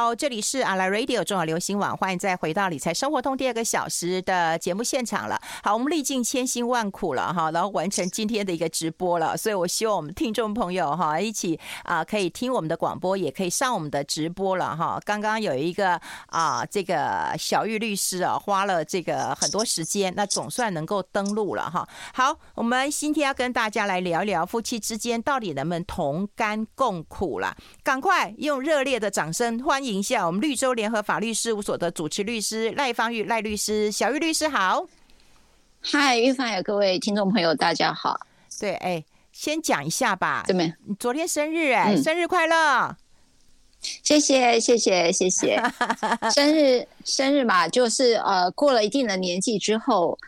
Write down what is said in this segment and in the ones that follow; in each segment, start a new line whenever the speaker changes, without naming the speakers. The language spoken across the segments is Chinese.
好，这里是阿拉 Radio 中广流行网，欢迎再回到理财生活通第二个小时的节目现场了。好，我们历尽千辛万苦了哈，然后完成今天的一个直播了，所以我希望我们听众朋友哈一起啊可以听我们的广播，也可以上我们的直播了哈。刚刚有一个啊这个小玉律师啊花了这个很多时间，那总算能够登录了哈。好，我们今天要跟大家来聊一聊夫妻之间到底能不能同甘共苦了，赶快用热烈的掌声。欢迎一下我们绿洲联合法律事务所的主持律师赖芳玉赖律师，小玉律师好。
嗨，玉芳有各位听众朋友，大家好。
对，哎，先讲一下吧。对昨天生日哎，嗯、生日快乐！
谢谢谢谢谢谢。生日生日嘛，就是呃，过了一定的年纪之后，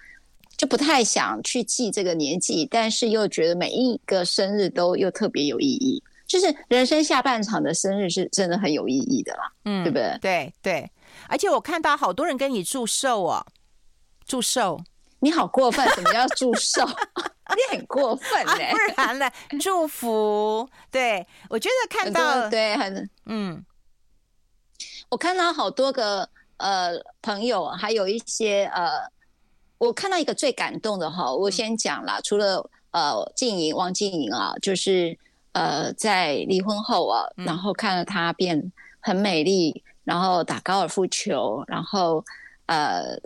就不太想去记这个年纪，但是又觉得每一个生日都又特别有意义。就是人生下半场的生日是真的很有意义的啦，嗯，对不对？
对对，而且我看到好多人跟你祝寿哦，祝寿，
你好过分！什么叫祝寿？你很过分嘞、欸啊！不然
呢？祝福，对我觉得看到
对很嗯，我看到好多个呃朋友，还有一些呃，我看到一个最感动的哈，我先讲啦，嗯、除了呃静莹王静莹啊，就是。呃，在离婚后啊，然后看了她变很美丽，然后打高尔夫球，然后呃，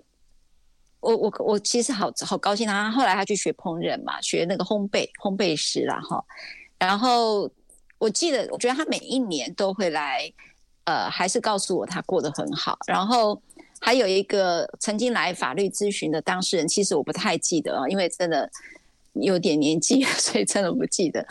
我我我其实好好高兴她。后来她去学烹饪嘛，学那个烘焙烘焙师啦哈。然后我记得，我觉得她每一年都会来，呃，还是告诉我她过得很好。然后还有一个曾经来法律咨询的当事人，其实我不太记得啊，因为真的有点年纪，所以真的不记得。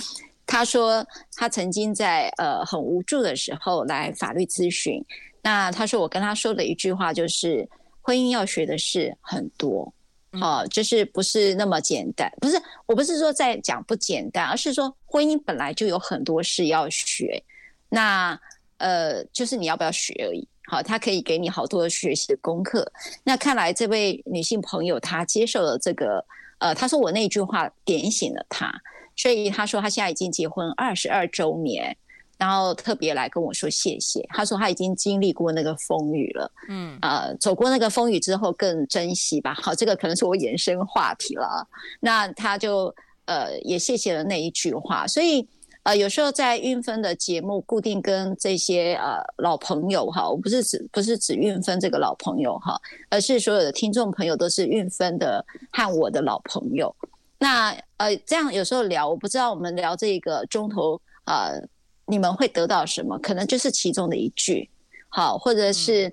他说，他曾经在呃很无助的时候来法律咨询。那他说，我跟他说的一句话就是，婚姻要学的事很多，好、呃，就是不是那么简单。不是，我不是说在讲不简单，而是说婚姻本来就有很多事要学。那呃，就是你要不要学而已。好，他可以给你好多的学习的功课。那看来这位女性朋友她接受了这个，呃，她说我那句话点醒了她。所以他说他现在已经结婚二十二周年，然后特别来跟我说谢谢。他说他已经经历过那个风雨了，嗯，呃，走过那个风雨之后更珍惜吧。好，这个可能是我延伸话题了。那他就呃也谢谢了那一句话。所以呃有时候在运分的节目固定跟这些呃老朋友哈，我不是指不是指运分这个老朋友哈，而是所有的听众朋友都是运分的和我的老朋友。那呃，这样有时候聊，我不知道我们聊这个钟头呃，你们会得到什么？可能就是其中的一句，好，或者是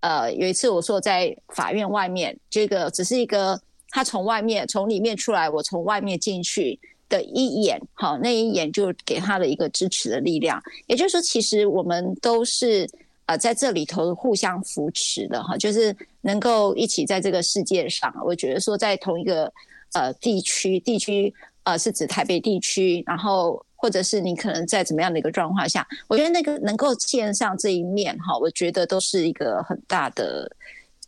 呃，有一次我说在法院外面，这个只是一个他从外面从里面出来，我从外面进去的一眼，好，那一眼就给他的一个支持的力量。也就是说，其实我们都是呃在这里头互相扶持的哈，就是能够一起在这个世界上，我觉得说在同一个。呃，地区地区呃，是指台北地区，然后或者是你可能在怎么样的一个状况下，我觉得那个能够见上这一面哈，我觉得都是一个很大的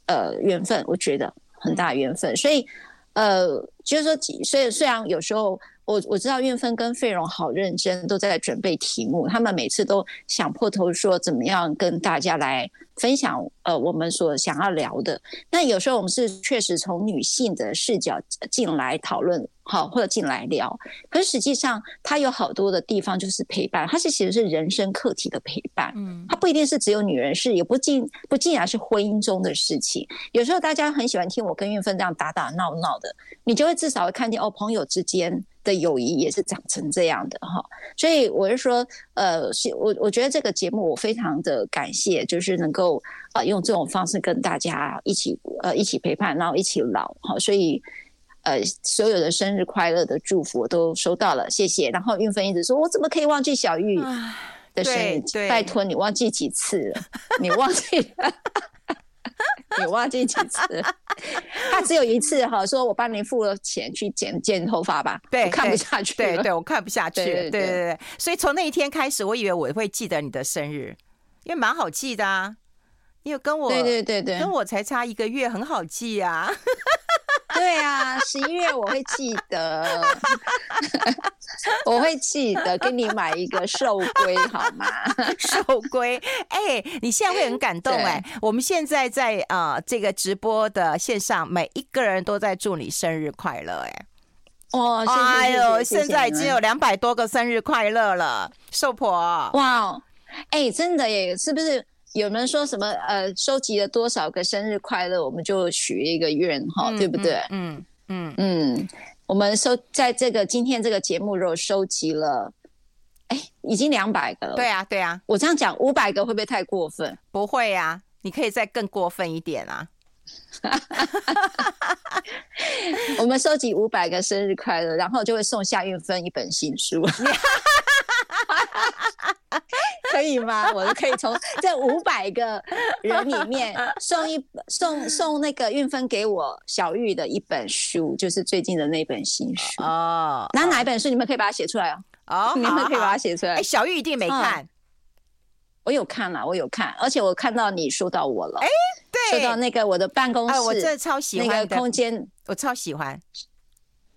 呃缘分，我觉得很大缘分。所以呃，就是说，所以虽然有时候我我知道运分跟费蓉好认真，都在准备题目，他们每次都想破头说怎么样跟大家来。分享呃，我们所想要聊的。那有时候我们是确实从女性的视角进来讨论，好，或者进来聊。可是实际上，它有好多的地方就是陪伴，它是其实是人生课题的陪伴。嗯，它不一定是只有女人事，也不尽不尽然是婚姻中的事情。有时候大家很喜欢听我跟运分这样打打闹闹的，你就会至少会看见哦，朋友之间。的友谊也是长成这样的哈，所以我是说，呃，我我觉得这个节目我非常的感谢，就是能够呃用这种方式跟大家一起呃一起陪伴，然后一起老哈，所以呃所有的生日快乐的祝福我都收到了，谢谢。然后运芬一直说，我怎么可以忘记小玉的生日？拜托你忘记几次了？你忘记了？你忘记几次？他只有一次哈，说我帮您付了钱去剪剪头发吧。对，看不下去。
对对，我看不下去。对对所以从那一天开始，我以为我会记得你的生日，因为蛮好记的啊。因为跟我对对对对，跟我才差一个月，很好记啊。
对啊，十一月我会记得，我会记得给你买一个寿龟，好吗？
寿龟，哎、欸，你现在会很感动哎、欸。我们现在在啊、呃、这个直播的线上，每一个人都在祝你生日快乐哎、欸。
哦，谢谢
哎呦，现在已经有两百多个生日快乐了，寿婆。
哇，哎，真的耶，是不是？有人说什么？呃，收集了多少个生日快乐，我们就许一个愿哈，对不对？
嗯嗯
嗯，我们收在这个今天这个节目，如果收集了，哎，已经两百个了。
对啊，对啊，
我这样讲五百个会不会太过分？
不会啊，你可以再更过分一点啊。
我们收集五百个生日快乐，然后就会送夏运芬一本新书。可以吗？我就可以从 这五百个人里面 送一送送那个运分给我小玉的一本书，就是最近的那本新书
哦。
那哪一本书？你们可以把它写出来哦。
哦，
你们可以把它写出来。哎，
小玉一定没看。哦，
我有看了，我有看，而且我看到你说到我了。哎，
对，
说到那个我的办公室，
我真的超喜欢
那个空间，
我超喜欢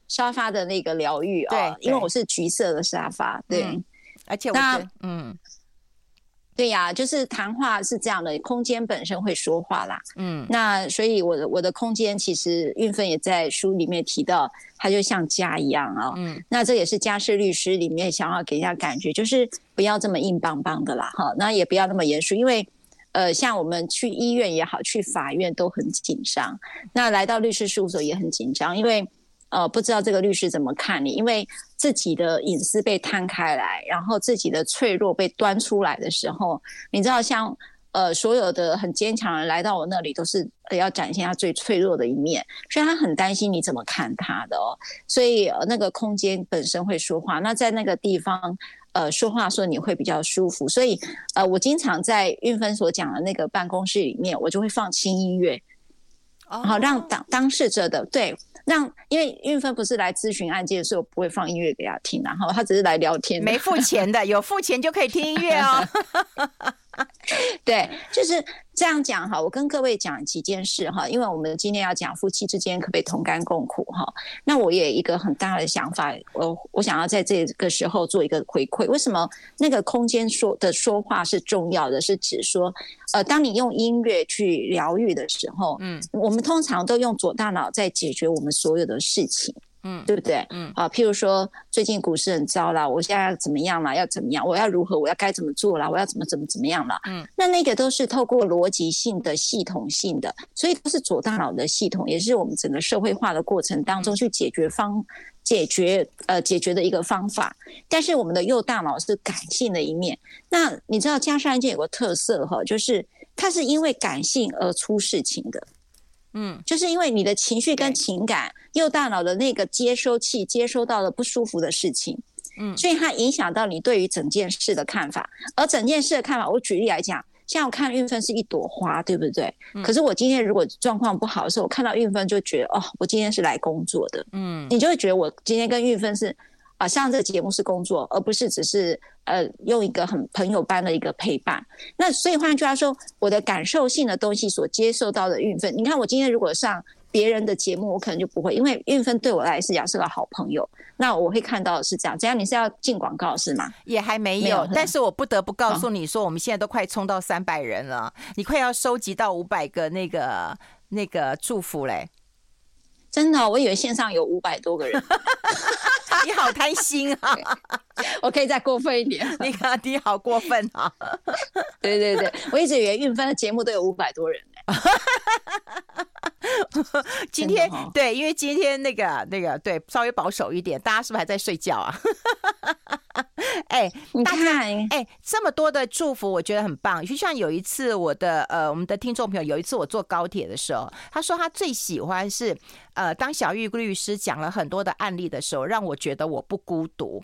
沙发的那个疗愈啊，因为我是橘色的沙发，对，
嗯、而且我觉得嗯。
对呀，就是谈话是这样的，空间本身会说话啦。嗯，那所以我的我的空间其实运分也在书里面提到，它就像家一样啊。嗯，那这也是家事律师里面想要给人家感觉，就是不要这么硬邦邦的啦，哈，那也不要那么严肃，因为呃，像我们去医院也好，去法院都很紧张，那来到律师事务所也很紧张，因为。呃，不知道这个律师怎么看你，因为自己的隐私被摊开来，然后自己的脆弱被端出来的时候，你知道像，呃所有的很坚强的人来到我那里，都是要展现他最脆弱的一面，所以他很担心你怎么看他的哦。所以呃那个空间本身会说话，那在那个地方呃说话说你会比较舒服。所以呃我经常在运芬所讲的那个办公室里面，我就会放轻音乐，然后让当当事者的对。让，因为运芬不是来咨询案件的时候，不会放音乐给他听，然后他只是来聊天。
没付钱的，有付钱就可以听音乐哦。
对，就是这样讲哈。我跟各位讲几件事哈，因为我们今天要讲夫妻之间可不可以同甘共苦哈。那我也有一个很大的想法，我我想要在这个时候做一个回馈。为什么那个空间说的说话是重要的？是指说，呃，当你用音乐去疗愈的时候，嗯，我们通常都用左大脑在解决我们所有的事情。嗯，对不对？嗯，啊，譬如说最近股市很糟了，我现在要怎么样了？要怎么样？我要如何？我要该怎么做了？我要怎么怎么怎么样了？嗯，那那个都是透过逻辑性的、系统性的，所以都是左大脑的系统，也是我们整个社会化的过程当中去解决方解决呃解决的一个方法。但是我们的右大脑是感性的一面。那你知道加上案件有个特色哈，就是它是因为感性而出事情的。嗯，就是因为你的情绪跟情感，右大脑的那个接收器接收到了不舒服的事情，嗯，所以它影响到你对于整件事的看法。而整件事的看法，我举例来讲，像我看韵芬是一朵花，对不对？可是我今天如果状况不好的时候，我看到韵芬就觉得，哦，我今天是来工作的，嗯，你就会觉得我今天跟韵芬是。啊，上这个节目是工作，而不是只是呃用一个很朋友般的一个陪伴。那所以换句话说，我的感受性的东西所接受到的运分，你看我今天如果上别人的节目，我可能就不会，因为运分对我来讲是个好朋友。那我会看到的是这样，这样你是要进广告是吗？
也还没有，没有，但是我不得不告诉你说，我们现在都快冲到三百人了，哦，你快要收集到五百个那个那个祝福嘞。
真的，我以为线上有五百多个人。
你好贪心啊！
我可以再过分一点。
你看，你好过分啊！
对对对，我一直以为运分的节目都有五百多人呢。
今天对，因为今天那个那个对稍微保守一点，大家是不是还在睡觉啊？哎，大家哎，这么多的祝福，我觉得很棒。就像有一次，我的呃，我们的听众朋友，有一次我坐高铁的时候，他说他最喜欢是呃，当小玉律师讲了很多的案例的时候，让我觉得我不孤独。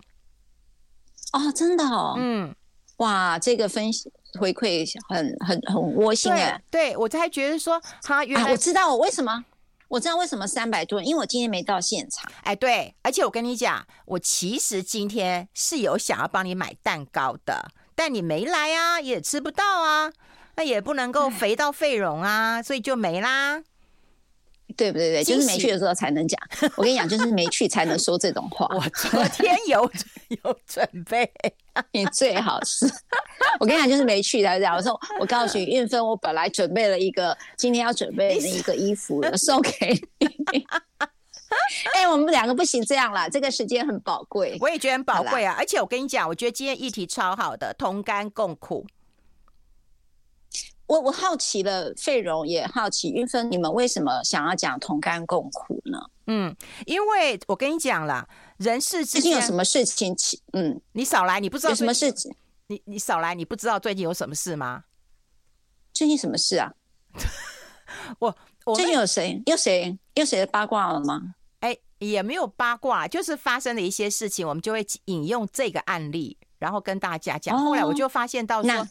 哦，真的哦，嗯，哇，这个分析回馈很很很窝心哎。
对，我才觉得说他原来、
啊、我知道我为什么。我知道为什么三百多人，因为我今天没到现场。
哎，对，而且我跟你讲，我其实今天是有想要帮你买蛋糕的，但你没来啊，也吃不到啊，那也不能够肥到废容啊，所以就没啦。
对不对对，就是没去的时候才能讲。我跟你讲，就是没去才能说这种话。
我昨天有有准备，
你最好是。我跟你讲，就是没去才这样。我说，我告诉你，运分，我本来准备了一个今天要准备的一个衣服送给你。哎、欸，我们两个不行这样啦，这个时间很宝贵。
我也觉得很宝贵啊，而且我跟你讲，我觉得今天议题超好的，同甘共苦。
我我好奇了，费荣也好奇，云芬，你们为什么想要讲同甘共苦呢？
嗯，因为我跟你讲啦，人世之间
最近有什么事情？嗯，
你少来，你不知道
有什么事情？
你你少来，你不知道最近有什么事吗？
最近什么事啊？
我我
最近有谁？有谁？有谁的八卦了吗？
哎、欸，也没有八卦，就是发生了一些事情，我们就会引用这个案例，然后跟大家讲。哦、后来我就发现到说。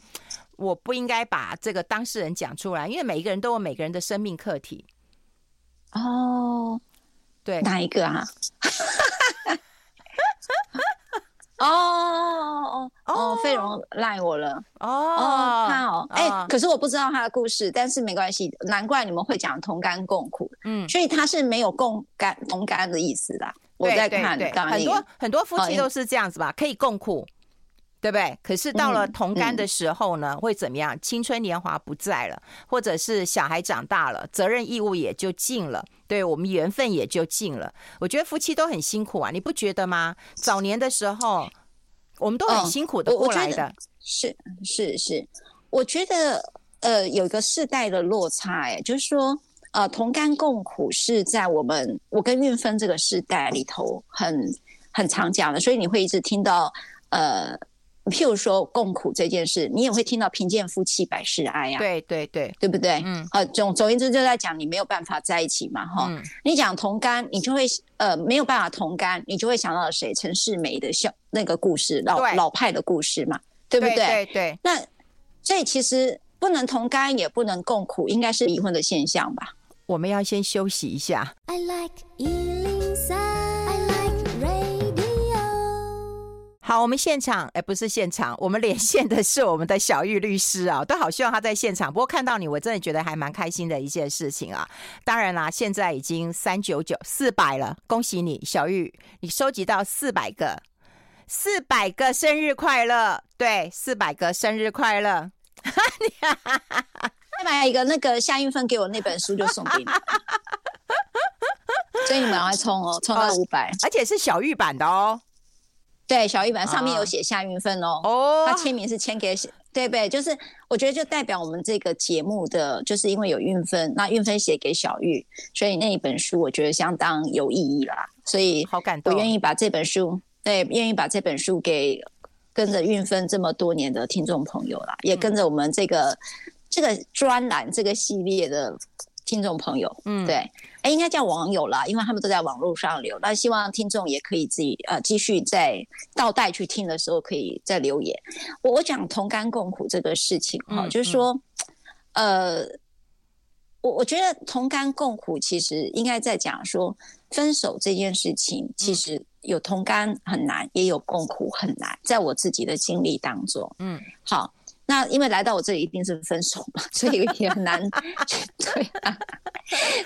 我不应该把这个当事人讲出来，因为每一个人都有每个人的生命课题。
哦，
对，
哪一个啊？哦哦哦，费蓉赖我了。哦哦，他哦，哎、欸，可是我不知道他的故事，但是没关系，难怪你们会讲同甘共苦。嗯，所以他是没有共甘同甘的意思啦。我在看，
很多很多夫妻都是这样子吧，可以共苦。对不对？可是到了同甘的时候呢，嗯嗯、会怎么样？青春年华不在了，或者是小孩长大了，责任义务也就尽了，对我们缘分也就尽了。我觉得夫妻都很辛苦啊，你不觉得吗？早年的时候，我们都很辛苦的过来的。嗯、
是是是，我觉得呃有一个世代的落差，哎，就是说呃同甘共苦是在我们我跟运芬这个世代里头很很常讲的，所以你会一直听到呃。譬如说共苦这件事，你也会听到贫贱夫妻百事哀呀、啊。
对对对，
对不对？嗯，呃，总总言之就在讲你没有办法在一起嘛，哈、嗯。你讲同甘，你就会呃没有办法同甘，你就会想到谁？陈世美的小那个故事，老老派的故事嘛，对不对？对对，对。那所以其实不能同甘，也不能共苦，应该是离婚的现象吧？
我们要先休息一下。I like 好，我们现场哎，不是现场，我们连线的是我们的小玉律师啊，都好希望他在现场。不过看到你，我真的觉得还蛮开心的一件事情啊。当然啦，现在已经三九九四百了，恭喜你，小玉，你收集到四百个，四百个生日快乐，对，四百个生日快乐。
再买一个那个夏运芬给我那本书就送给你，所以你们要冲哦，冲到五百，
而且是小玉版的哦。
对，小玉版上面有写夏韵芬哦，哦，他签名是签给，对不对？就是我觉得就代表我们这个节目的，就是因为有运芬，那运芬写给小玉，所以那一本书我觉得相当有意义啦。所以好感动，我愿意把这本书，对，愿意把这本书给跟着运芬这么多年的听众朋友啦，也跟着我们这个、嗯、这个专栏这个系列的。听众朋友，嗯，对，哎，应该叫网友啦，因为他们都在网络上留。那希望听众也可以自己呃继续在倒带去听的时候，可以再留言。我我讲同甘共苦这个事情哈，嗯、就是说，嗯、呃，我我觉得同甘共苦其实应该在讲说分手这件事情，其实有同甘很难，也有共苦很难，在我自己的经历当中，嗯，好。那因为来到我这里一定是分手嘛，所以也很难去对啊，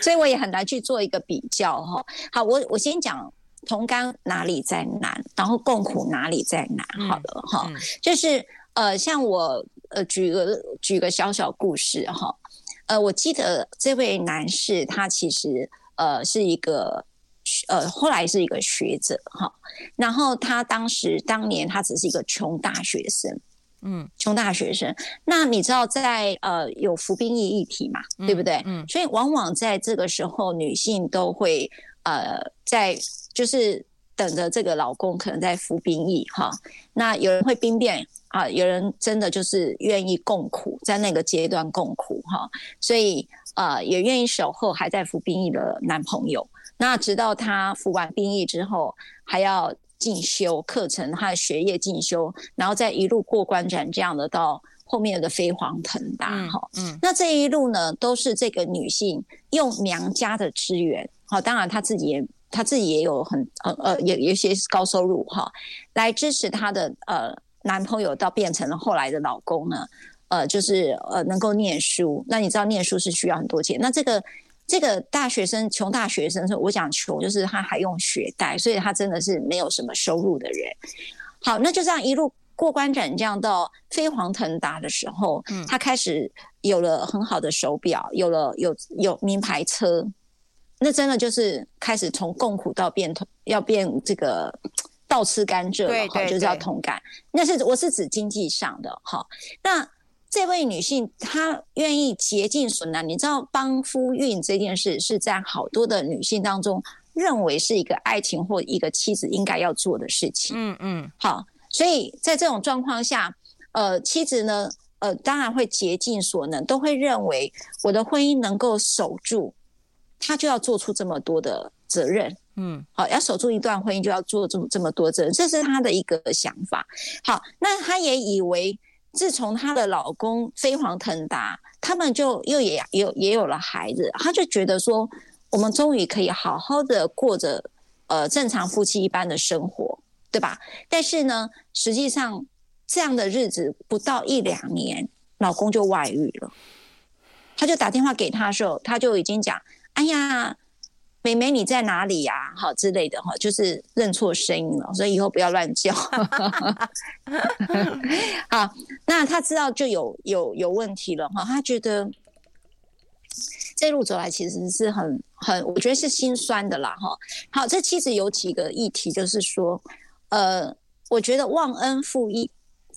所以我也很难去做一个比较哈。好，我我先讲同甘哪里在难，然后共苦哪里在难。好的哈，就是呃，像我呃举个举个小小故事哈，呃，我记得这位男士他其实呃是一个呃后来是一个学者哈，然后他当时当年他只是一个穷大学生。嗯，穷大学生，那你知道在呃有服兵役议题嘛，嗯、对不对？嗯，所以往往在这个时候，女性都会呃在就是等着这个老公可能在服兵役哈。那有人会兵变啊，有人真的就是愿意共苦，在那个阶段共苦哈。所以呃也愿意守候还在服兵役的男朋友。那直到他服完兵役之后，还要。进修课程，他的学业进修，然后再一路过关斩将的到后面的飞黄腾达哈。嗯，嗯，那这一路呢，都是这个女性用娘家的资源，好，当然她自己也她自己也有很呃呃也有些高收入哈，来支持她的呃男朋友，到变成了后来的老公呢，呃就是呃能够念书。那你知道念书是需要很多钱，那这个这个大学生穷大学生，我讲穷就是他还用学贷，所以他真的是没有什么收入的人。好，那就这样一路过关斩将到飞黄腾达的时候，嗯，他开始有了很好的手表，有了有有名牌车，那真的就是开始从共苦到变同，要变这个倒吃甘蔗了哈，就是要同感。那是我是指经济上的哈，那。这位女性，她愿意竭尽所能。你知道，帮夫运这件事是在好多的女性当中认为是一个爱情或一个妻子应该要做的事情。嗯嗯。好，所以在这种状况下，呃，妻子呢，呃，当然会竭尽所能，都会认为我的婚姻能够守住，她就要做出这么多的责任。嗯。好，要守住一段婚姻，就要做这么这么多责任，这是她的一个想法。好，那她也以为。自从她的老公飞黄腾达，他们就又也有也有了孩子，她就觉得说，我们终于可以好好的过着呃正常夫妻一般的生活，对吧？但是呢，实际上这样的日子不到一两年，老公就外遇了。她就打电话给他的时候，他就已经讲：“哎呀。”妹妹，你在哪里呀？好之类的哈，就是认错声音了，所以以后不要乱叫。好，那他知道就有有有问题了哈，他觉得这路走来其实是很很，我觉得是心酸的啦哈。好，这其实有几个议题，就是说，呃，我觉得忘恩负义。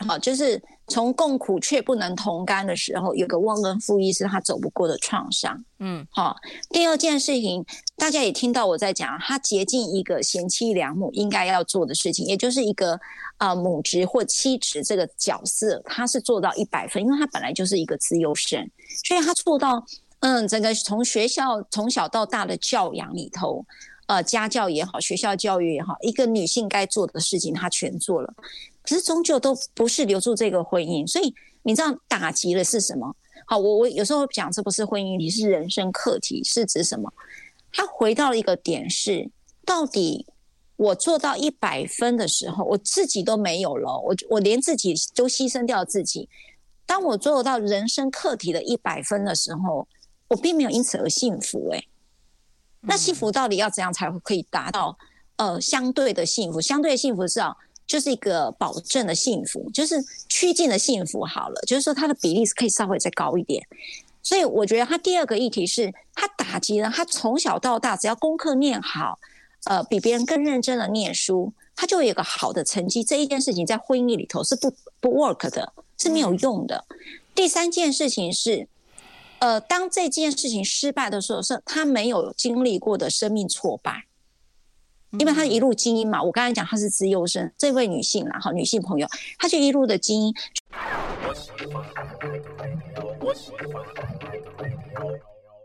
好，就是从共苦却不能同甘的时候，有个忘恩负义是他走不过的创伤。嗯，好。第二件事情，大家也听到我在讲，他竭尽一个贤妻良母应该要做的事情，也就是一个啊、呃、母职或妻职这个角色，他是做到一百分，因为他本来就是一个资优生，所以他做到嗯，整个从学校从小到大的教养里头，呃，家教也好，学校教育也好，一个女性该做的事情，他全做了。可是终究都不是留住这个婚姻，所以你知道打击的是什么？好，我我有时候讲这不是婚姻，你是人生课题，是指什么？他回到了一个点是，到底我做到一百分的时候，我自己都没有了，我我连自己都牺牲掉自己。当我做到人生课题的一百分的时候，我并没有因此而幸福。诶，那幸福到底要怎样才会可以达到？呃，相对的幸福，相对的幸福是啊。就是一个保证的幸福，就是趋近的幸福。好了，就是说他的比例是可以稍微再高一点。所以我觉得他第二个议题是，他打击了他从小到大只要功课念好，呃，比别人更认真的念书，他就有个好的成绩。这一件事情在婚姻里头是不不 work 的，是没有用的。第三件事情是，呃，当这件事情失败的时候，是他没有经历过的生命挫败。因为她一路精英嘛，我刚才讲她是资优生，这位女性啦，哈，女性朋友，她就一路的精英。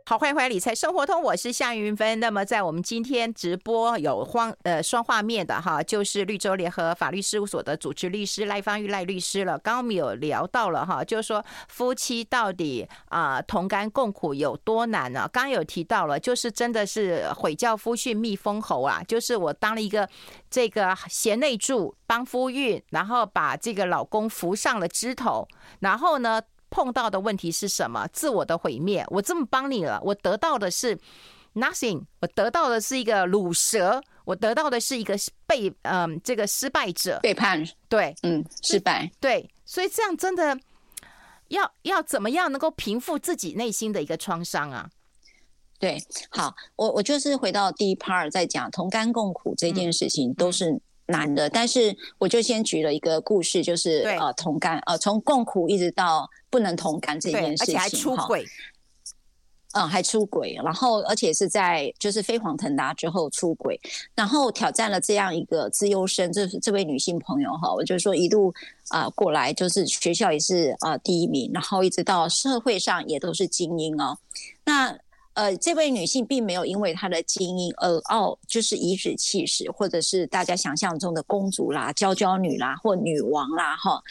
好，欢迎回来理财生活通，我是夏云芬。那么在我们今天直播有双呃双画面的哈，就是绿洲联合法律事务所的主持律师赖芳玉赖律师了。刚刚我们有聊到了哈，就是说夫妻到底啊、同甘共苦有多难呢？刚刚有提到了，就是真的是毁教夫训蜜蜂喉啊，就是我当了一个这个贤内助帮夫运，然后把这个老公扶上了枝头，然后呢，碰到的问题是什么？自我的毁灭。我这么帮你了，我得到的是 nothing，我得到的是一个卤蛇，我得到的是一个被嗯、呃、这个失败者
背叛，对，嗯，失败，
对，所以这样真的要要怎么样能够平复自己内心的一个创伤啊？
对，好，我我就是回到第一 part 在讲同甘共苦这件事情都是。嗯难的，但是我就先举了一个故事，就是呃同甘呃从共苦一直到不能同甘这件事情，
而且还出轨，
嗯，还出轨，然后而且是在就是飞黄腾达之后出轨，然后挑战了这样一个资优生，这是这位女性朋友哈，我就说一路啊、呃、过来，就是学校也是啊、呃、第一名，然后一直到社会上也都是精英哦，那。呃，这位女性并没有因为她的精因而傲，就是颐指气使，或者是大家想象中的公主啦、娇娇女啦或女王啦，哈，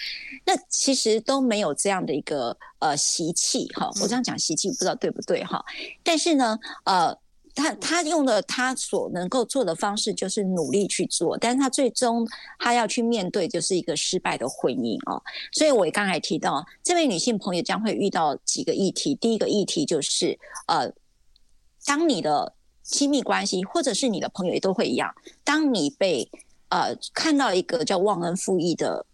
那其实都没有这样的一个呃习气，哈。我这样讲习气不知道对不对，哈。但是呢，呃，她她用了她所能够做的方式，就是努力去做，但是她最终她要去面对就是一个失败的婚姻哦。所以我刚才提到，这位女性朋友将会遇到几个议题，第一个议题就是呃。当你的亲密关系，或者是你的朋友也都会一样，当你被呃看到一个叫忘恩负义的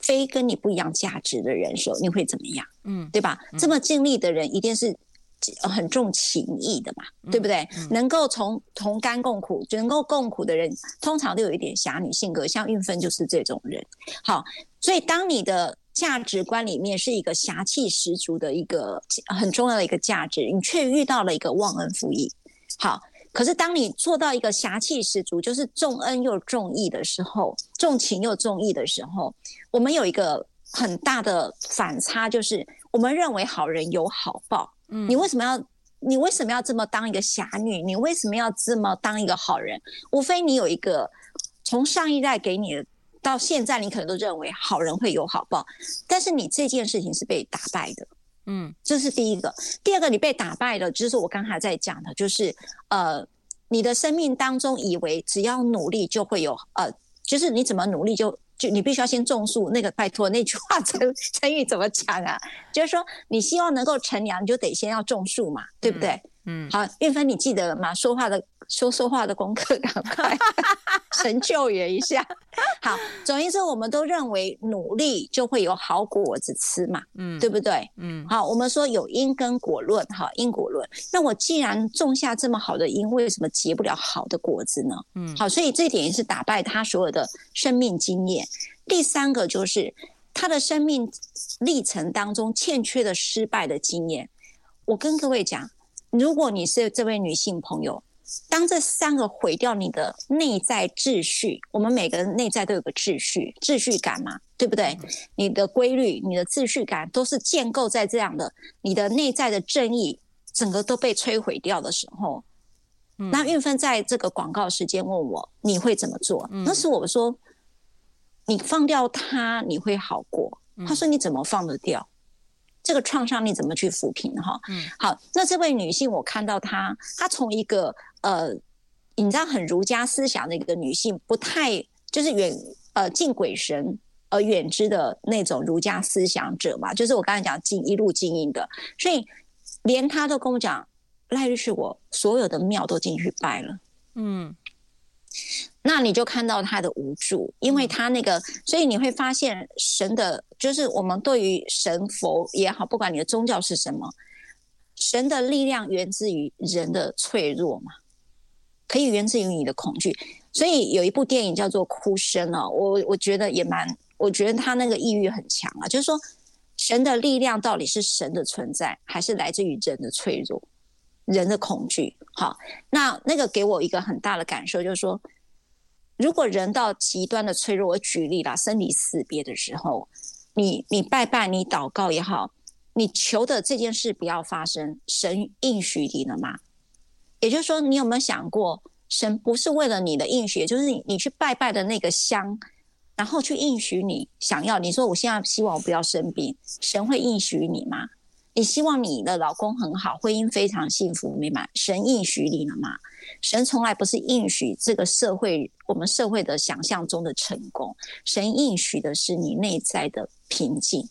非跟你不一样价值的人时候，你会怎么样？嗯，对吧？这么尽力的人，一定是。很重情义的嘛，对不对？能够从同甘共苦，就能够共苦的人，通常都有一点侠女性格，像韵芬就是这种人。好，所以当你的价值观里面是一个侠气十足的一个很重要的一个价值，你却遇到了一个忘恩负义。好，可是当你做到一个侠气十足，就是重恩又重义的时候，重情又重义的时候，我们有一个很大的反差，就是我们认为好人有好报。嗯，你为什么要你为什么要这么当一个侠女？你为什么要这么当一个好人？无非你有一个从上一代给你的，到现在你可能都认为好人会有好报，但是你这件事情是被打败的。嗯，这是第一个。第二个，你被打败了，就是我刚才在讲的，就是呃，你的生命当中以为只要努力就会有呃，就是你怎么努力就。就你必须要先种树，那个拜托那句话成成语怎么讲啊？就是说你希望能够乘凉，你就得先要种树嘛，对不对？嗯。嗯好，运芬，你记得了吗？说话的说说话的功课，赶快 神救援一下。好，总而言之，我们都认为努力就会有好果子吃嘛，嗯，对不对？嗯。好，我们说有因跟果论，哈，因果论。那我既然种下这么好的因，为什么结不了好的果子呢？嗯。好，所以这一点也是打败他所有的生命经验。第三个就是他的生命历程当中欠缺的失败的经验。我跟各位讲，如果你是这位女性朋友。当这三个毁掉你的内在秩序，我们每个人内在都有个秩序、秩序感嘛，对不对？你的规律、你的秩序感都是建构在这样的，你的内在的正义整个都被摧毁掉的时候，那运芬在这个广告时间问我，你会怎么做？那时我说，你放掉他，你会好过。他说，你怎么放得掉？这个创伤你怎么去抚平哈？嗯，好，那这位女性，我看到她，她从一个呃，你知道很儒家思想的一个女性，不太就是远呃敬鬼神而远之的那种儒家思想者嘛，就是我刚才讲经一路经营的，所以连她都跟我讲，赖律师，我所有的庙都进去拜了，嗯。那你就看到他的无助，因为他那个，所以你会发现神的，就是我们对于神佛也好，不管你的宗教是什么，神的力量源自于人的脆弱嘛，可以源自于你的恐惧。所以有一部电影叫做《哭声》哦，我我觉得也蛮，我觉得他那个抑郁很强啊，就是说神的力量到底是神的存在，还是来自于人的脆弱、人的恐惧？好，那那个给我一个很大的感受，就是说。如果人到极端的脆弱，我举例啦，生离死别的时候，你你拜拜，你祷告也好，你求的这件事不要发生，神应许你了吗？也就是说，你有没有想过，神不是为了你的应许，也就是你你去拜拜的那个香，然后去应许你想要，你说我现在希望我不要生病，神会应许你吗？你希望你的老公很好，婚姻非常幸福美满，神应许你了吗？神从来不是应许这个社会，我们社会的想象中的成功，神应许的是你内在的平静，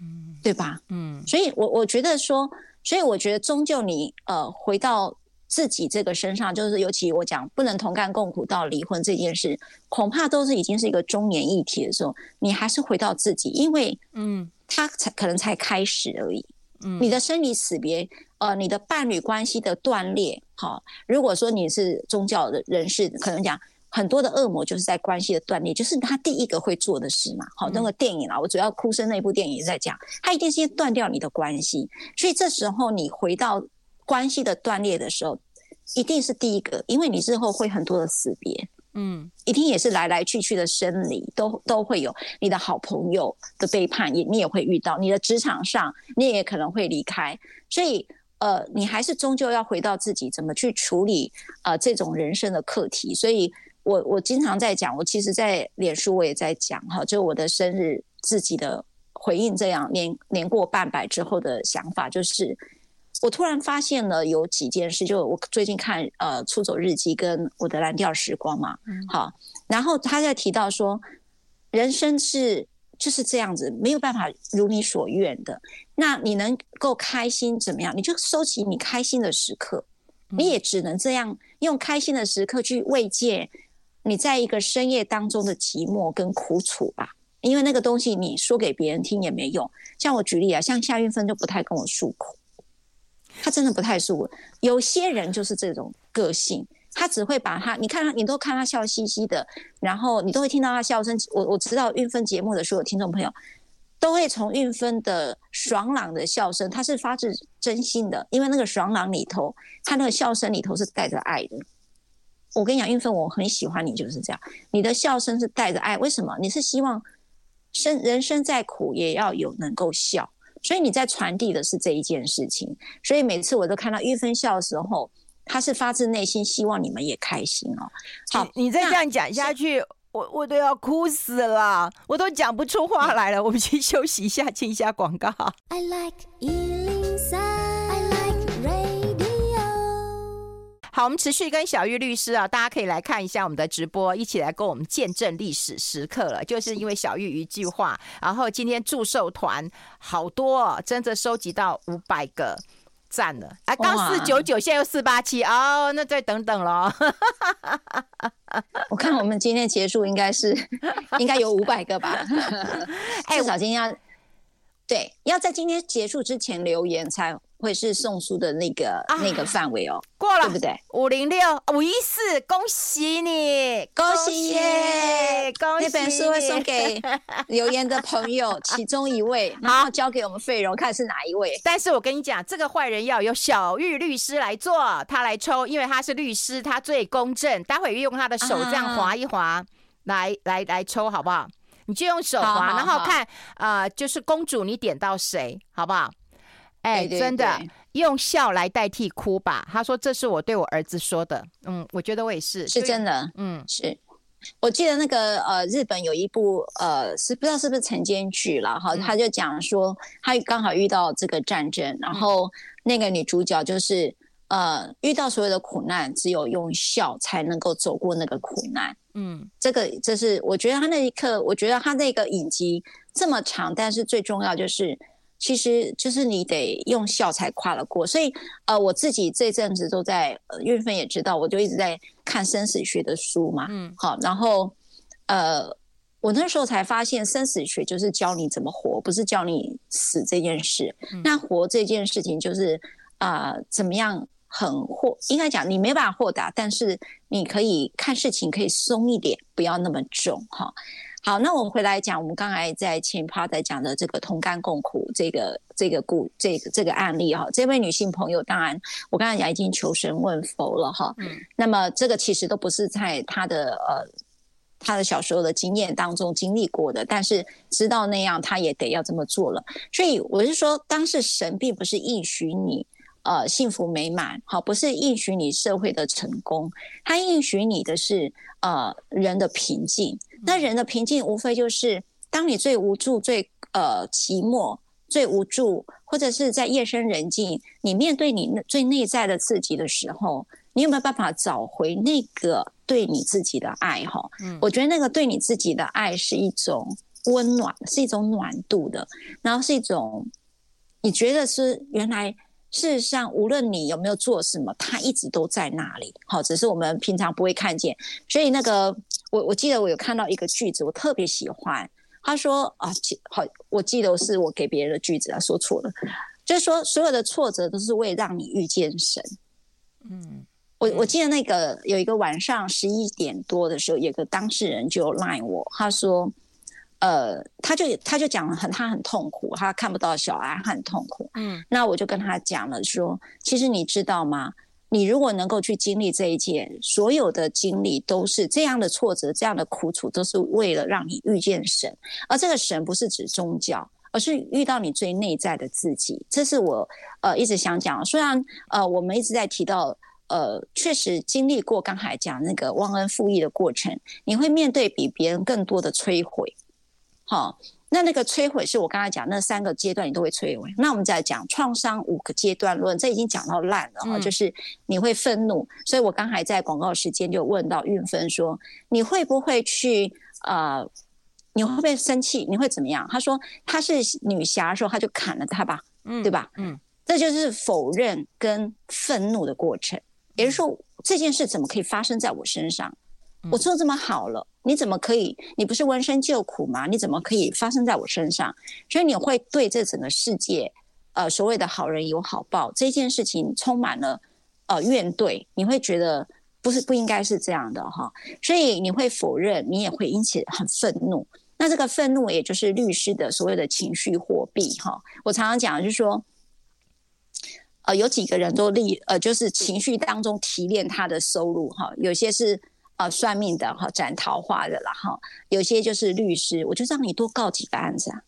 嗯，对吧？嗯，所以我我觉得说，所以我觉得终究你呃回到自己这个身上，就是尤其我讲不能同甘共苦到离婚这件事，恐怕都是已经是一个中年议题的时候，你还是回到自己，因为嗯。他才可能才开始而已，嗯，你的生离死别，呃，你的伴侣关系的断裂，好，如果说你是宗教的人士，可能讲很多的恶魔就是在关系的断裂，就是他第一个会做的事嘛，好，那个电影啊，我主要哭声那部电影也在讲，他一定先断掉你的关系，所以这时候你回到关系的断裂的时候，一定是第一个，因为你之后会很多的死别。嗯，一定也是来来去去的生离，都都会有你的好朋友的背叛，也你也会遇到，你的职场上你也可能会离开，所以呃，你还是终究要回到自己怎么去处理呃这种人生的课题。所以我我经常在讲，我其实，在脸书我也在讲哈，就我的生日自己的回应，这样年年过半百之后的想法就是。我突然发现了有几件事，就我最近看呃《出走日记》跟我的蓝调时光嘛，嗯、好，然后他在提到说，人生是就是这样子，没有办法如你所愿的。那你能够开心怎么样？你就收集你开心的时刻，你也只能这样用开心的时刻去慰藉你在一个深夜当中的寂寞跟苦楚吧。因为那个东西你说给别人听也没用。像我举例啊，像夏运芬就不太跟我诉苦，他真的不太诉。有些人就是这种个性，他只会把他，你看他，你都看他笑嘻嘻的，然后你都会听到他笑声。我我知道韵芬节目的所有听众朋友。都会从韵芬的爽朗的笑声，他是发自真心的，因为那个爽朗里头，他那个笑声里头是带着爱的。我跟你讲，韵芬，我很喜欢你，就是这样，你的笑声是带着爱。为什么？你是希望生人生再苦也要有能够笑，所以你在传递的是这一件事情。所以每次我都看到玉芬笑的时候，他是发自内心希望你们也开心哦。好，
你再这样讲下去。我我都要哭死了，我都讲不出话来了。我们先休息一下，进一下广告。I like 103, I like radio。好，我们持续跟小玉律师啊，大家可以来看一下我们的直播，一起来跟我们见证历史时刻了。就是因为小玉一句话，然后今天祝寿团好多哦，真的收集到五百个。赞了，啊，刚四九九，现在又四八七，哦，那再等等咯。
我看我们今天结束应该是 应该有五百个吧，至少今天要对，要在今天结束之前留言才。会是送书的那个、啊、那个范围哦，
过了，
对不对？
五零六五一四，恭喜你，
恭喜耶！恭喜！那本书会送给 留言的朋友其中一位，然后交给我们费荣看是哪一位。
但是我跟你讲，这个坏人要由小玉律师来做，他来抽，因为他是律师，他最公正。待会用他的手这样划一划，啊、来来来抽，好不好？你就用手滑，好好好，然后看啊、呃，就是公主，你点到谁，好不好？哎，真的用笑来代替哭吧。他说：“这是我对我儿子说的。”嗯，我觉得我也是，
是真的。嗯，是。我记得那个呃，日本有一部呃，是不知道是不是晨间剧了哈，他就讲说他刚好遇到这个战争，然后那个女主角就是呃，遇到所有的苦难，只有用笑才能够走过那个苦难。嗯，这个这是我觉得他那一刻，我觉得他那个影集这么长，但是最重要就是。其实就是你得用笑才跨得过，所以呃，我自己这阵子都在，呃，韵芬也知道，我就一直在看生死学的书嘛，嗯，好，然后呃，我那时候才发现，生死学就是教你怎么活，不是教你死这件事。嗯、那活这件事情就是啊、呃，怎么样很豁，应该讲你没办法豁达，但是你可以看事情可以松一点，不要那么重，哈。好，那我们回来讲，我们刚才在前 part 在讲的这个同甘共苦这个这个故这个这个案例哈，这位女性朋友，当然我刚才讲已经求神问佛了哈，嗯，那么这个其实都不是在她的呃她的小时候的经验当中经历过的，但是知道那样，她也得要这么做了。所以我是说，当时神并不是应许你呃幸福美满，好，不是应许你社会的成功，它应许你的是呃人的平静。那人的平静，无非就是当你最无助、最呃寂寞、最无助，或者是在夜深人静，你面对你最内在的自己的时候，你有没有办法找回那个对你自己的爱？哈，嗯，我觉得那个对你自己的爱是一种温暖，是一种暖度的，然后是一种你觉得是原来事实上，无论你有没有做什么，它一直都在那里。好，只是我们平常不会看见，所以那个。我我记得我有看到一个句子，我特别喜欢。他说啊，好，我记得是我给别人的句子啊，说错了，就是说所有的挫折都是为了让你遇见神。嗯，我我记得那个有一个晚上十一点多的时候，有个当事人就赖我，他说，呃，他就他就讲了很他很痛苦，他看不到小孩，他很痛苦。嗯，那我就跟他讲了说，其实你知道吗？你如果能够去经历这一切，所有的经历都是这样的挫折，这样的苦楚，都是为了让你遇见神。而这个神不是指宗教，而是遇到你最内在的自己。这是我呃一直想讲。虽然呃我们一直在提到呃，确实经历过刚才讲那个忘恩负义的过程，你会面对比别人更多的摧毁。好。那那个摧毁是我刚才讲那三个阶段，你都会摧毁。那我们再讲创伤五个阶段论，这已经讲到烂了哈，就是你会愤怒。所以我刚才在广告时间就问到运芬说，你会不会去呃，你会不会生气？你会怎么样？他说他是女侠的时候，他就砍了他吧，嗯，对吧？嗯，这就是否认跟愤怒的过程。也就是说这件事怎么可以发生在我身上？我做这么好了，你怎么可以？你不是闻声救苦吗？你怎么可以发生在我身上？所以你会对这整个世界，呃，所谓的好人有好报这件事情充满了呃怨怼，你会觉得不是不应该是这样的哈，所以你会否认，你也会因此很愤怒。那这个愤怒也就是律师的所谓的情绪货币哈。我常常讲就是说，呃，有几个人都利呃，就是情绪当中提炼他的收入哈，有些是。啊，算命的哈，斩桃花的啦哈，有些就是律师，我就让你多告几个案子啊，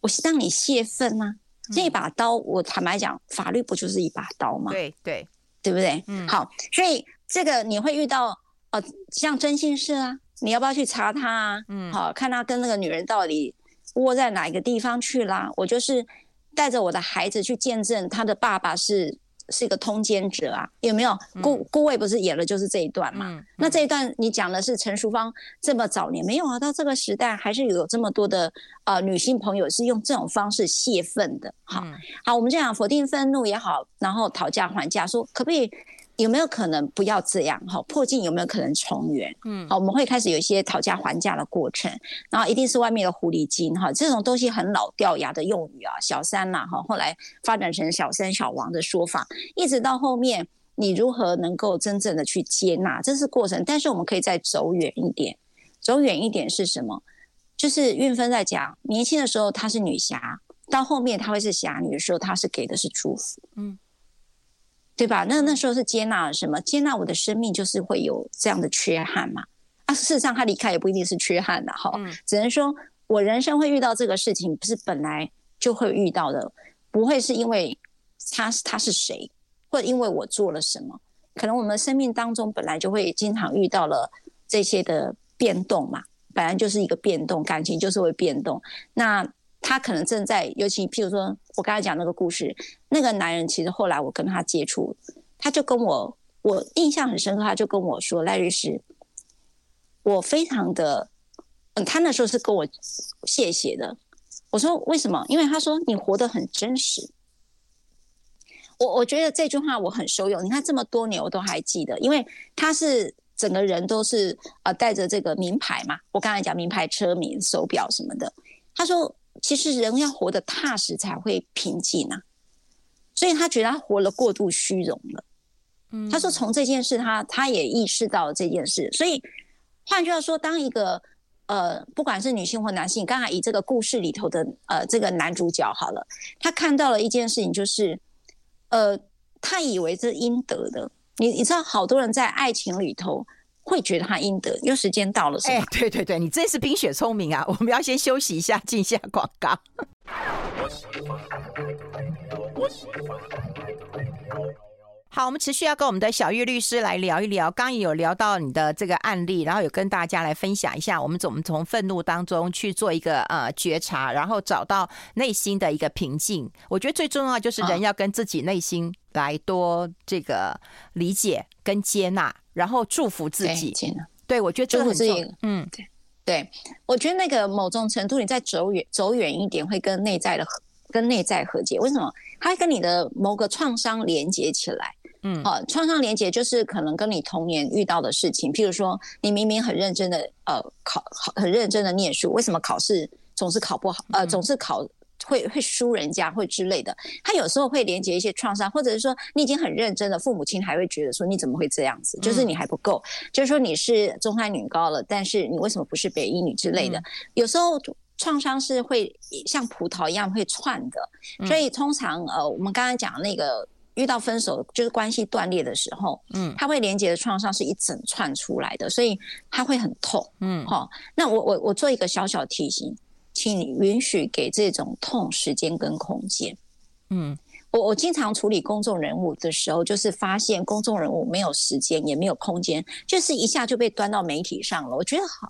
我是让你泄愤呐。这把刀，我坦白讲，法律不就是一把刀吗？
对对，
对不对？
嗯，
好，所以这个你会遇到呃，像征信社啊，你要不要去查他啊？嗯，好，看他跟那个女人到底窝在哪一个地方去啦？我就是带着我的孩子去见证他的爸爸是。是一个通奸者啊，有没有？顾顾魏不是演了就是这一段嘛？嗯嗯、那这一段你讲的是陈淑芳这么早年没有啊？到这个时代还是有这么多的呃女性朋友是用这种方式泄愤的。好，嗯、好，我们这样否定愤怒也好，然后讨价还价，说可不可以？有没有可能不要这样？哈，破镜有没有可能重圆？嗯，好，我们会开始有一些讨价还价的过程，然后一定是外面的狐狸精哈，这种东西很老掉牙的用语啊，小三呐哈，后来发展成小三小王的说法，一直到后面你如何能够真正的去接纳，这是过程。但是我们可以再走远一点，走远一点是什么？就是运芬在讲，年轻的时候她是女侠，到后面她会是侠女的时候，她是给的是祝福，嗯。对吧？那那时候是接纳了什么？接纳我的生命就是会有这样的缺憾嘛？啊，事实上他离开也不一定是缺憾的哈，嗯、只能说我人生会遇到这个事情，不是本来就会遇到的，不会是因为他是他是谁，或者因为我做了什么，可能我们生命当中本来就会经常遇到了这些的变动嘛，本来就是一个变动，感情就是会变动，那。他可能正在，尤其譬如说，我刚才讲那个故事，那个男人其实后来我跟他接触，他就跟我，我印象很深刻，他就跟我说，赖律师，我非常的，嗯，他那时候是跟我谢谢的。我说为什么？因为他说你活得很真实。我我觉得这句话我很受用。你看这么多年我都还记得，因为他是整个人都是呃带着这个名牌嘛，我刚才讲名牌车、名手表什么的。他说。其实人要活得踏实才会平静啊，所以他觉得他活了过度虚荣了。嗯，他说从这件事他他也意识到了这件事，所以换句话说，当一个呃不管是女性或男性，刚才以这个故事里头的呃这个男主角好了，他看到了一件事情，就是呃他以为这是应得的。你你知道，好多人在爱情里头。会觉得他应得，因为时间到了，是吧？
哎，对对对，你真是冰雪聪明啊！我们要先休息一下，进一下广告。好，我们持续要跟我们的小玉律师来聊一聊。刚也有聊到你的这个案例，然后有跟大家来分享一下，我们怎么从愤怒当中去做一个呃觉察，然后找到内心的一个平静。我觉得最重要就是人要跟自己内心来多这个理解跟接纳。然后祝福自己，对，我觉得祝福自己，嗯，对，
对，我觉得那个某种程度，你再走远走远一点，会跟内在的跟内在和解。为什么？它会跟你的某个创伤连接起来，嗯，好，创伤连接就是可能跟你童年遇到的事情，譬如说，你明明很认真的呃考，很认真的念书，为什么考试总是考不好？呃，总是考。会会输人家，会之类的，他有时候会连接一些创伤，或者是说你已经很认真了，父母亲还会觉得说你怎么会这样子？就是你还不够，就是说你是中山女高了，但是你为什么不是北一女之类的？有时候创伤是会像葡萄一样会串的，所以通常呃，我们刚刚讲那个遇到分手就是关系断裂的时候，嗯，他会连接的创伤是一整串出来的，所以他会很痛，嗯，好，那我我我做一个小小提醒。请允许给这种痛时间跟空间。嗯，我我经常处理公众人物的时候，就是发现公众人物没有时间也没有空间，就是一下就被端到媒体上了。我觉得好，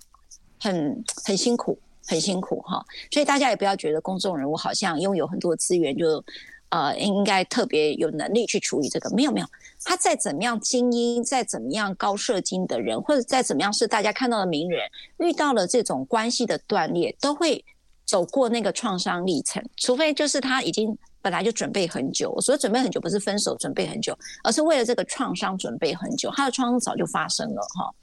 很很辛苦，很辛苦哈。所以大家也不要觉得公众人物好像拥有很多资源，就呃应该特别有能力去处理这个。没有没有，他再怎么样精英，再怎么样高社经的人，或者再怎么样是大家看到的名人，遇到了这种关系的断裂，都会。走过那个创伤历程，除非就是他已经本来就准备很久。我说准备很久不是分手准备很久，而是为了这个创伤准备很久。他的创伤早就发生了哈，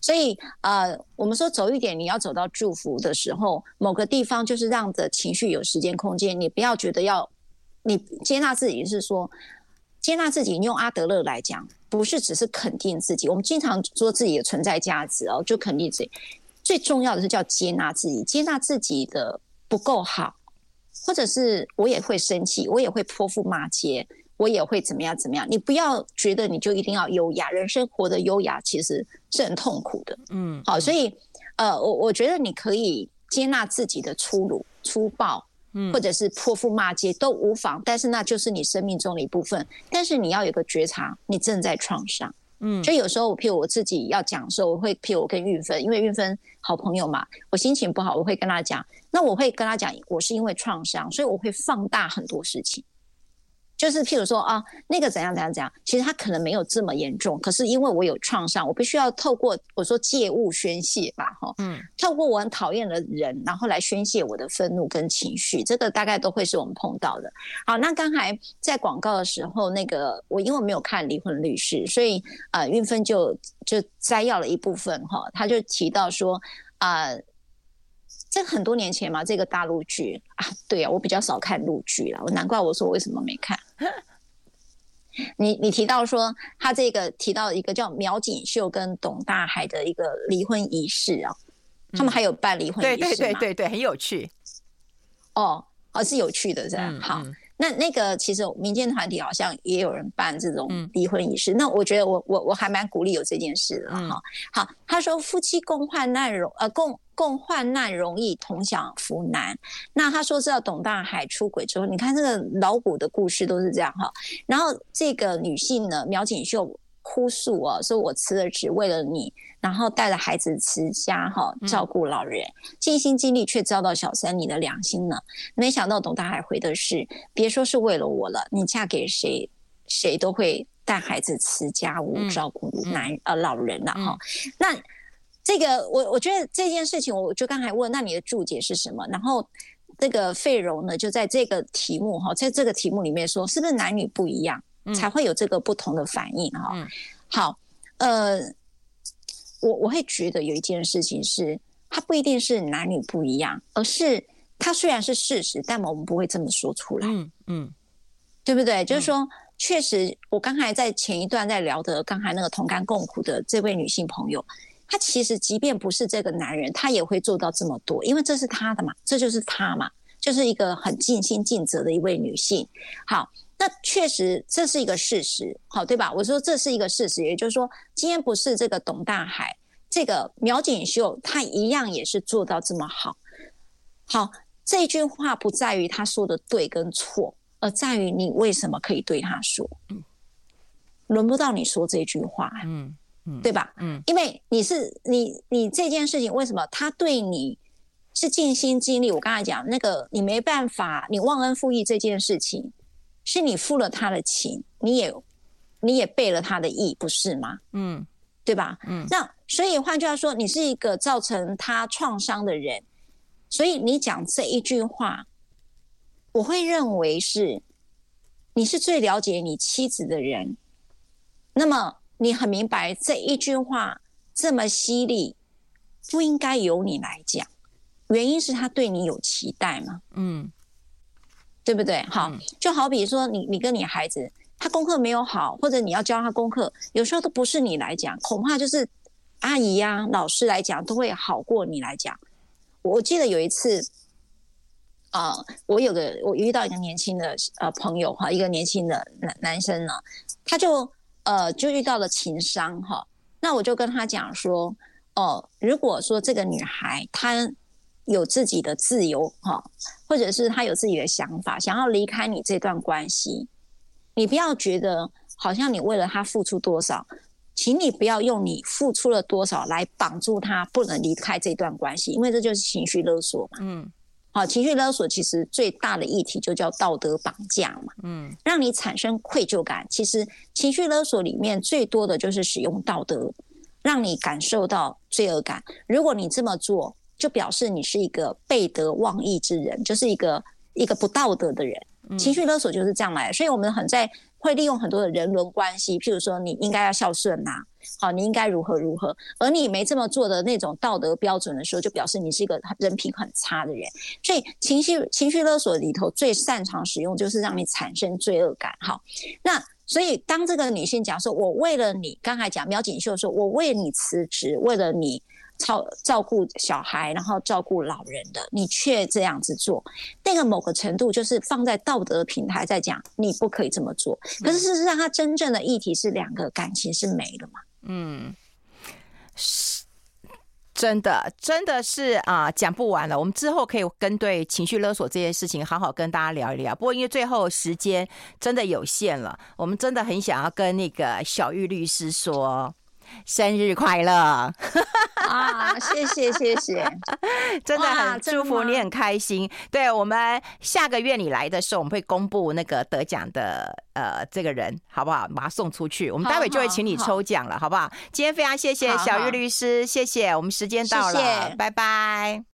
所以呃，我们说走一点，你要走到祝福的时候，某个地方就是让的情绪有时间空间。你不要觉得要你接纳自己，是说接纳自己。用阿德勒来讲，不是只是肯定自己。我们经常说自己的存在价值哦，就肯定自己。最重要的是叫接纳自己，接纳自己的。不够好，或者是我也会生气，我也会泼妇骂街，我也会怎么样怎么样。你不要觉得你就一定要优雅，人生活得优雅其实是很痛苦的。嗯，好，所以呃，我我觉得你可以接纳自己的粗鲁、粗暴，嗯，或者是泼妇骂街都无妨，但是那就是你生命中的一部分。但是你要有个觉察，你正在创伤。嗯，所以有时候，譬如我自己要讲的时候，我会譬如我跟玉芬，因为玉芬好朋友嘛，我心情不好，我会跟他讲，那我会跟他讲，我是因为创伤，所以我会放大很多事情。就是譬如说啊，那个怎样怎样怎样，其实他可能没有这么严重，可是因为我有创伤，我必须要透过我说借物宣泄吧，哈，嗯，透过我很讨厌的人，然后来宣泄我的愤怒跟情绪，这个大概都会是我们碰到的。好，那刚才在广告的时候，那个我因为没有看离婚律师，所以呃，运芬就就摘要了一部分哈，他就提到说啊。呃这很多年前嘛，这个大陆剧啊，对啊，我比较少看陆剧了，我难怪我说我为什么没看。你你提到说他这个提到一个叫苗锦秀跟董大海的一个离婚仪式啊，他们还有办离婚仪式吗？
对对对对对，很有趣。
哦，哦是有趣的，是吧？嗯、好。那那个其实民间团体好像也有人办这种离婚仪式，嗯、那我觉得我我我还蛮鼓励有这件事的哈。嗯、好，他说夫妻共患难容呃共共患难容易，同享福难。那他说知道董大海出轨之后，你看这个老古的故事都是这样哈。然后这个女性呢，苗锦绣哭诉哦，说我辞了职为了你。然后带着孩子持家哈，照顾老人，尽心尽力却遭到小三，你的良心呢？没想到董大海回的是：别说是为了我了，你嫁给谁，谁都会带孩子持家务，照顾男呃老人了哈。那这个我我觉得这件事情，我就刚才问，那你的注解是什么？然后那个费柔呢，就在这个题目哈，在这个题目里面说，是不是男女不一样才会有这个不同的反应哈？好，呃。我我会觉得有一件事情是，它不一定是男女不一样，而是它虽然是事实，但我们不会这么说出来。嗯嗯，对不对？就是说，确实，我刚才在前一段在聊的，刚才那个同甘共苦的这位女性朋友，她其实即便不是这个男人，他也会做到这么多，因为这是他的嘛，这就是他嘛，就是一个很尽心尽责的一位女性。好。那确实这是一个事实，好，对吧？我说这是一个事实，也就是说，今天不是这个董大海，这个苗锦绣，他一样也是做到这么好。好，这句话不在于他说的对跟错，而在于你为什么可以对他说。嗯，轮不到你说这句话，嗯嗯，对吧？嗯，因为你是你你这件事情为什么他对你是尽心尽力？我刚才讲那个，你没办法，你忘恩负义这件事情。是你负了他的情，你也你也背了他的义，不是吗？嗯，对吧？嗯，那所以换句话说，你是一个造成他创伤的人，所以你讲这一句话，我会认为是你是最了解你妻子的人。那么你很明白这一句话这么犀利，不应该由你来讲，原因是他对你有期待嘛？嗯。对不对？好，就好比说你，你跟你孩子，他功课没有好，或者你要教他功课，有时候都不是你来讲，恐怕就是阿姨呀、啊、老师来讲，都会好过你来讲。我记得有一次，啊、呃，我有个我遇到一个年轻的呃朋友哈，一个年轻的男男生呢，他就呃就遇到了情伤哈，那我就跟他讲说，哦、如果说这个女孩她。有自己的自由哈，或者是她有自己的想法，想要离开你这段关系，你不要觉得好像你为了他付出多少，请你不要用你付出了多少来绑住他不能离开这段关系，因为这就是情绪勒索嘛。嗯，好，情绪勒索其实最大的议题就叫道德绑架嘛。嗯，让你产生愧疚感，其实情绪勒索里面最多的就是使用道德，让你感受到罪恶感。如果你这么做。就表示你是一个背德忘义之人，就是一个一个不道德的人。情绪勒索就是这样来，所以我们很在会利用很多的人伦关系，譬如说你应该要孝顺呐、好，你应该如何如何，而你没这么做的那种道德标准的时候，就表示你是一个人品很差的人。所以情绪情绪勒索里头最擅长使用就是让你产生罪恶感。好，那所以当这个女性讲说，我为了你，刚才讲苗锦秀说，我为你辞职，为了你。照照顾小孩，然后照顾老人的，你却这样子做，那个某个程度就是放在道德平台在讲，你不可以这么做。可是事实上，它真正的议题是两个感情是没了嘛？
嗯，是真的，真的是啊，讲不完了。我们之后可以跟对情绪勒索这件事情好好跟大家聊一聊。不过因为最后时间真的有限了，我们真的很想要跟那个小玉律师说。生日快乐
啊！谢谢谢谢，
真的很祝福你很开心。对，我们下个月你来的时候，我们会公布那个得奖的呃这个人，好不好？把他送出去，我们待会就会请你抽奖了，好不好？今天非常谢谢小玉律师，谢谢。我们时间到了，拜拜。